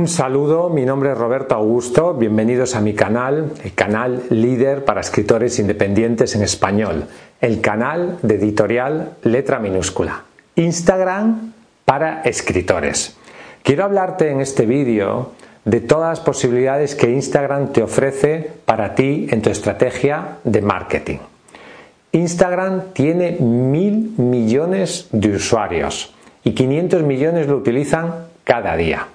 Un saludo, mi nombre es Roberto Augusto, bienvenidos a mi canal, el canal líder para escritores independientes en español, el canal de editorial letra minúscula, Instagram para escritores. Quiero hablarte en este vídeo de todas las posibilidades que Instagram te ofrece para ti en tu estrategia de marketing. Instagram tiene mil millones de usuarios y 500 millones lo utilizan cada día.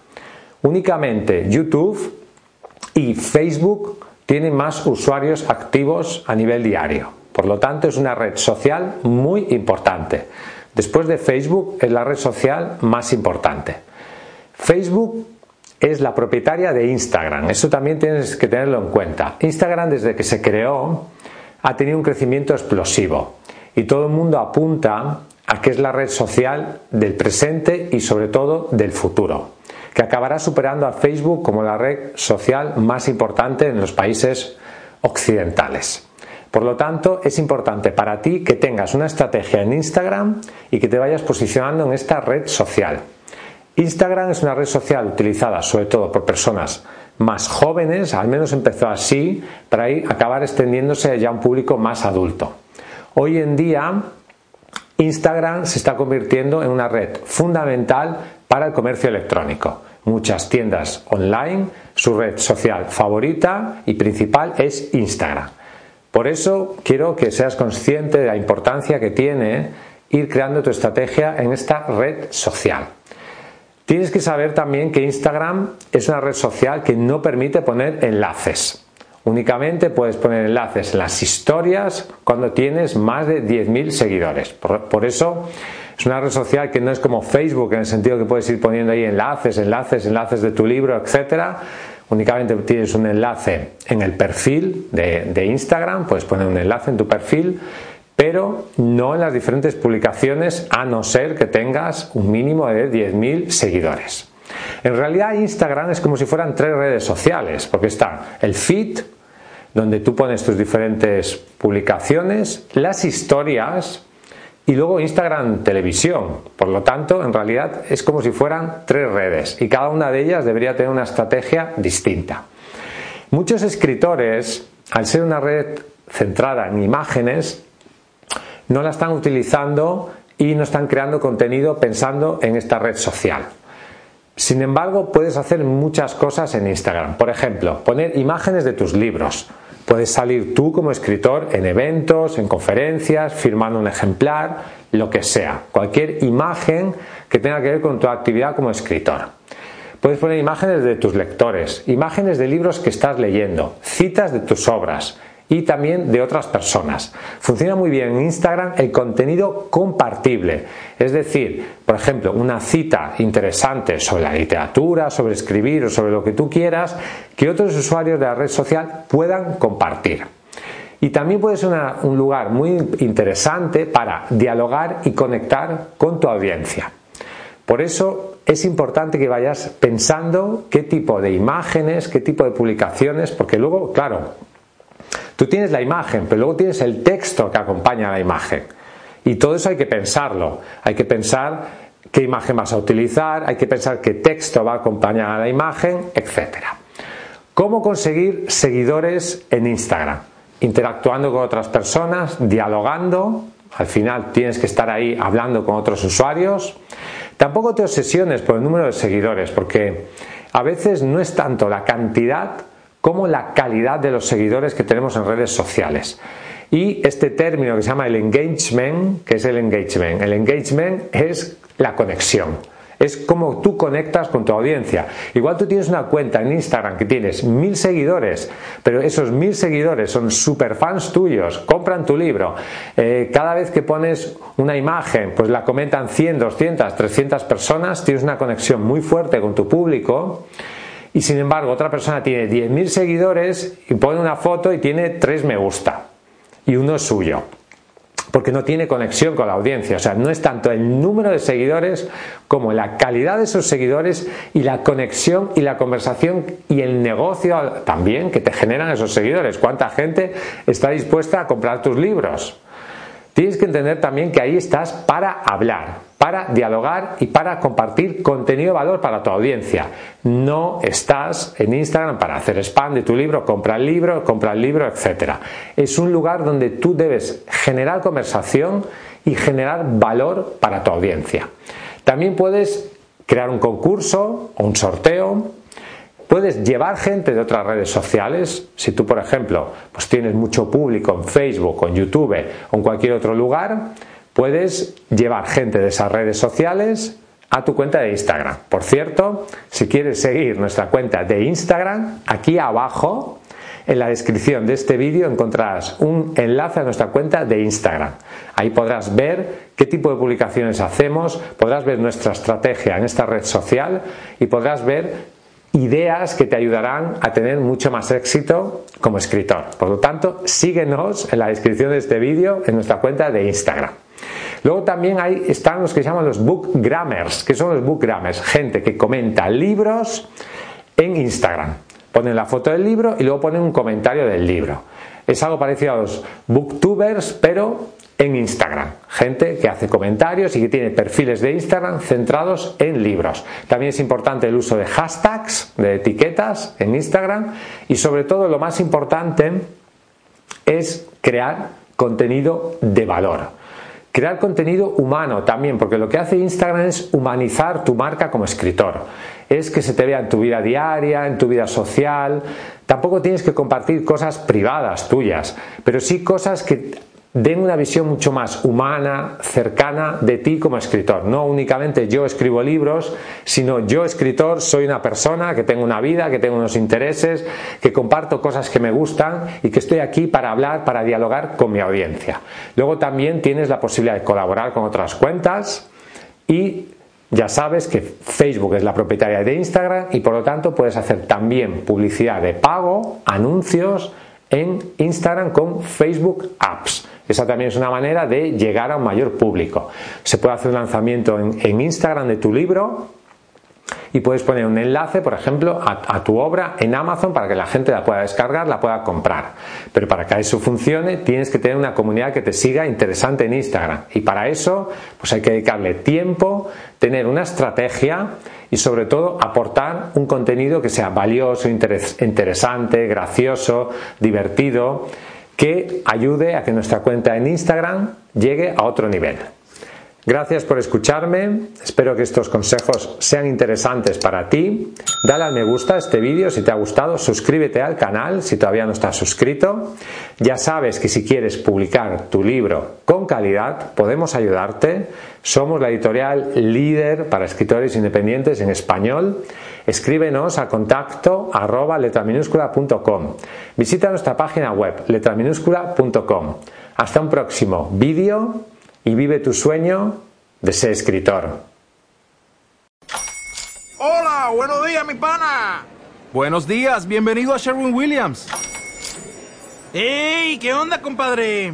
Únicamente YouTube y Facebook tienen más usuarios activos a nivel diario. Por lo tanto, es una red social muy importante. Después de Facebook, es la red social más importante. Facebook es la propietaria de Instagram. Eso también tienes que tenerlo en cuenta. Instagram, desde que se creó, ha tenido un crecimiento explosivo y todo el mundo apunta a que es la red social del presente y sobre todo del futuro que acabará superando a Facebook como la red social más importante en los países occidentales. Por lo tanto, es importante para ti que tengas una estrategia en Instagram y que te vayas posicionando en esta red social. Instagram es una red social utilizada sobre todo por personas más jóvenes, al menos empezó así, para acabar extendiéndose ya a un público más adulto. Hoy en día, Instagram se está convirtiendo en una red fundamental para el comercio electrónico. Muchas tiendas online, su red social favorita y principal es Instagram. Por eso quiero que seas consciente de la importancia que tiene ir creando tu estrategia en esta red social. Tienes que saber también que Instagram es una red social que no permite poner enlaces. Únicamente puedes poner enlaces en las historias cuando tienes más de 10.000 seguidores. Por, eso es una red social que no es como Facebook en el sentido que puedes ir poniendo ahí enlaces, enlaces, enlaces de tu libro, etcétera. Únicamente tienes un enlace en el perfil de, de Instagram, puedes poner un enlace en tu perfil, pero no en las diferentes publicaciones a no ser que tengas un mínimo de 10.000 seguidores. En realidad Instagram es como si fueran tres redes sociales, porque está el feed, donde tú pones tus diferentes publicaciones, las historias y luego Instagram Televisión. Por lo tanto, en realidad es como si fueran tres redes y cada una de ellas debería tener una estrategia distinta. Muchos escritores, al ser una red centrada en imágenes, no la están utilizando y no están creando contenido pensando en esta red social. Sin embargo, puedes hacer muchas cosas en Instagram. Por ejemplo, poner imágenes de tus libros, Puedes salir tú como escritor en eventos, en conferencias, firmando un ejemplar, lo que sea. Cualquier imagen que tenga que ver con tu actividad como escritor. Puedes poner imágenes de tus lectores, imágenes de libros que estás leyendo, citas de tus obras, y también de otras personas. Funciona muy bien en Instagram el contenido compartible, es decir, por ejemplo, una cita interesante sobre la literatura, sobre escribir o sobre lo que tú quieras, que otros usuarios de la red social puedan compartir. Y también puede ser un lugar muy interesante para dialogar y conectar con tu audiencia. Por eso es importante que vayas pensando qué tipo de imágenes, qué tipo de publicaciones, porque luego, claro, Tú tienes la imagen, pero luego tienes el texto que acompaña a la imagen. Y todo eso hay que pensarlo. Hay que pensar qué imagen vas a utilizar, hay que pensar qué texto va a acompañar a la imagen, etc. ¿Cómo conseguir seguidores en Instagram? Interactuando con otras personas, dialogando. Al final tienes que estar ahí hablando con otros usuarios. Tampoco te obsesiones por el número de seguidores, porque a veces no es tanto la cantidad como la calidad de los seguidores que tenemos en redes sociales. Y este término que se llama el engagement, que es el engagement? El engagement es la conexión, es como tú conectas con tu audiencia. Igual tú tienes una cuenta en Instagram que tienes mil seguidores, pero esos mil seguidores son super fans tuyos, compran tu libro. Eh, cada vez que pones una imagen, pues la comentan 100, 200, 300 personas, tienes una conexión muy fuerte con tu público. Y sin embargo, otra persona tiene 10.000 seguidores y pone una foto y tiene 3 me gusta. Y uno es suyo porque no tiene conexión con la audiencia. O sea, no es tanto el número de seguidores como la calidad de esos seguidores y la conexión y la conversación y el negocio también que te generan esos seguidores. ¿Cuánta gente está dispuesta a comprar tus libros? Tienes que entender también que ahí estás para hablar, para dialogar y para compartir contenido de valor para tu audiencia. No estás en Instagram para hacer spam de tu libro, compra el libro, compra el libro, etc. Es un lugar donde tú debes generar conversación y generar valor para tu audiencia. También puedes crear un concurso o un sorteo Puedes llevar gente de otras redes sociales. Si tú, por ejemplo, pues tienes mucho público en Facebook, en YouTube o en cualquier otro lugar, puedes llevar gente de esas redes sociales a tu cuenta de Instagram. Por cierto, si quieres seguir nuestra cuenta de Instagram, aquí abajo en la descripción de este vídeo encontrarás un enlace a nuestra cuenta de Instagram. Ahí podrás ver qué tipo de publicaciones hacemos, podrás ver nuestra estrategia en esta red social y podrás ver ideas que te ayudarán a tener mucho más éxito como escritor. Por lo tanto, síguenos en la descripción de este vídeo en nuestra cuenta de Instagram. Luego también hay, están los que se llaman los bookgrammers. ¿Qué son los bookgrammers? Gente que comenta libros en Instagram. Ponen la foto del libro y luego ponen un comentario del libro. Es algo parecido a los booktubers, pero en Instagram. Gente que hace comentarios y que tiene perfiles de Instagram centrados en libros. También es importante el uso de hashtags, de etiquetas en Instagram y sobre todo lo más importante es crear contenido de valor. Crear contenido humano también, porque lo que hace Instagram es humanizar tu marca como escritor. Es que se te vea en tu vida diaria, en tu vida social. Tampoco tienes que compartir cosas privadas tuyas, pero sí cosas que den una visión mucho más humana, cercana de ti como escritor. No únicamente yo escribo libros, sino yo escritor soy una persona que tengo una vida, que tengo unos intereses, que comparto cosas que me gustan y que estoy aquí para hablar, para dialogar con mi audiencia. Luego también tienes la posibilidad de colaborar con otras cuentas y ya sabes que Facebook es la propietaria de Instagram y por lo tanto puedes hacer también publicidad de pago, anuncios en Instagram con Facebook Apps. Esa también es una manera de llegar a un mayor público. Se puede hacer un lanzamiento en, Instagram de tu libro y puedes poner un enlace, por ejemplo, a, tu obra en Amazon para que la gente la pueda descargar, la pueda comprar. Pero para que eso funcione, tienes que tener una comunidad que te siga interesante en Instagram. Y para eso, pues hay que dedicarle tiempo, tener una estrategia y sobre todo aportar un contenido que sea valioso, interesante, gracioso, divertido que ayude a que nuestra cuenta en Instagram llegue a otro nivel. Gracias por escucharme, espero que estos consejos sean interesantes para ti. Dale al me gusta a este vídeo si te ha gustado, suscríbete al canal si todavía no estás suscrito. Ya sabes que si quieres publicar tu libro con calidad, podemos ayudarte. Somos la editorial líder para escritores independientes en español. Escríbenos a contacto arroba letraminúscula.com. Visita nuestra página web letraminúscula.com. Hasta un próximo vídeo y vive tu sueño de ser escritor. Hola, buenos días, mi pana. Buenos días, bienvenido a Sherwin Williams. ¡Ey! ¿Qué onda, compadre?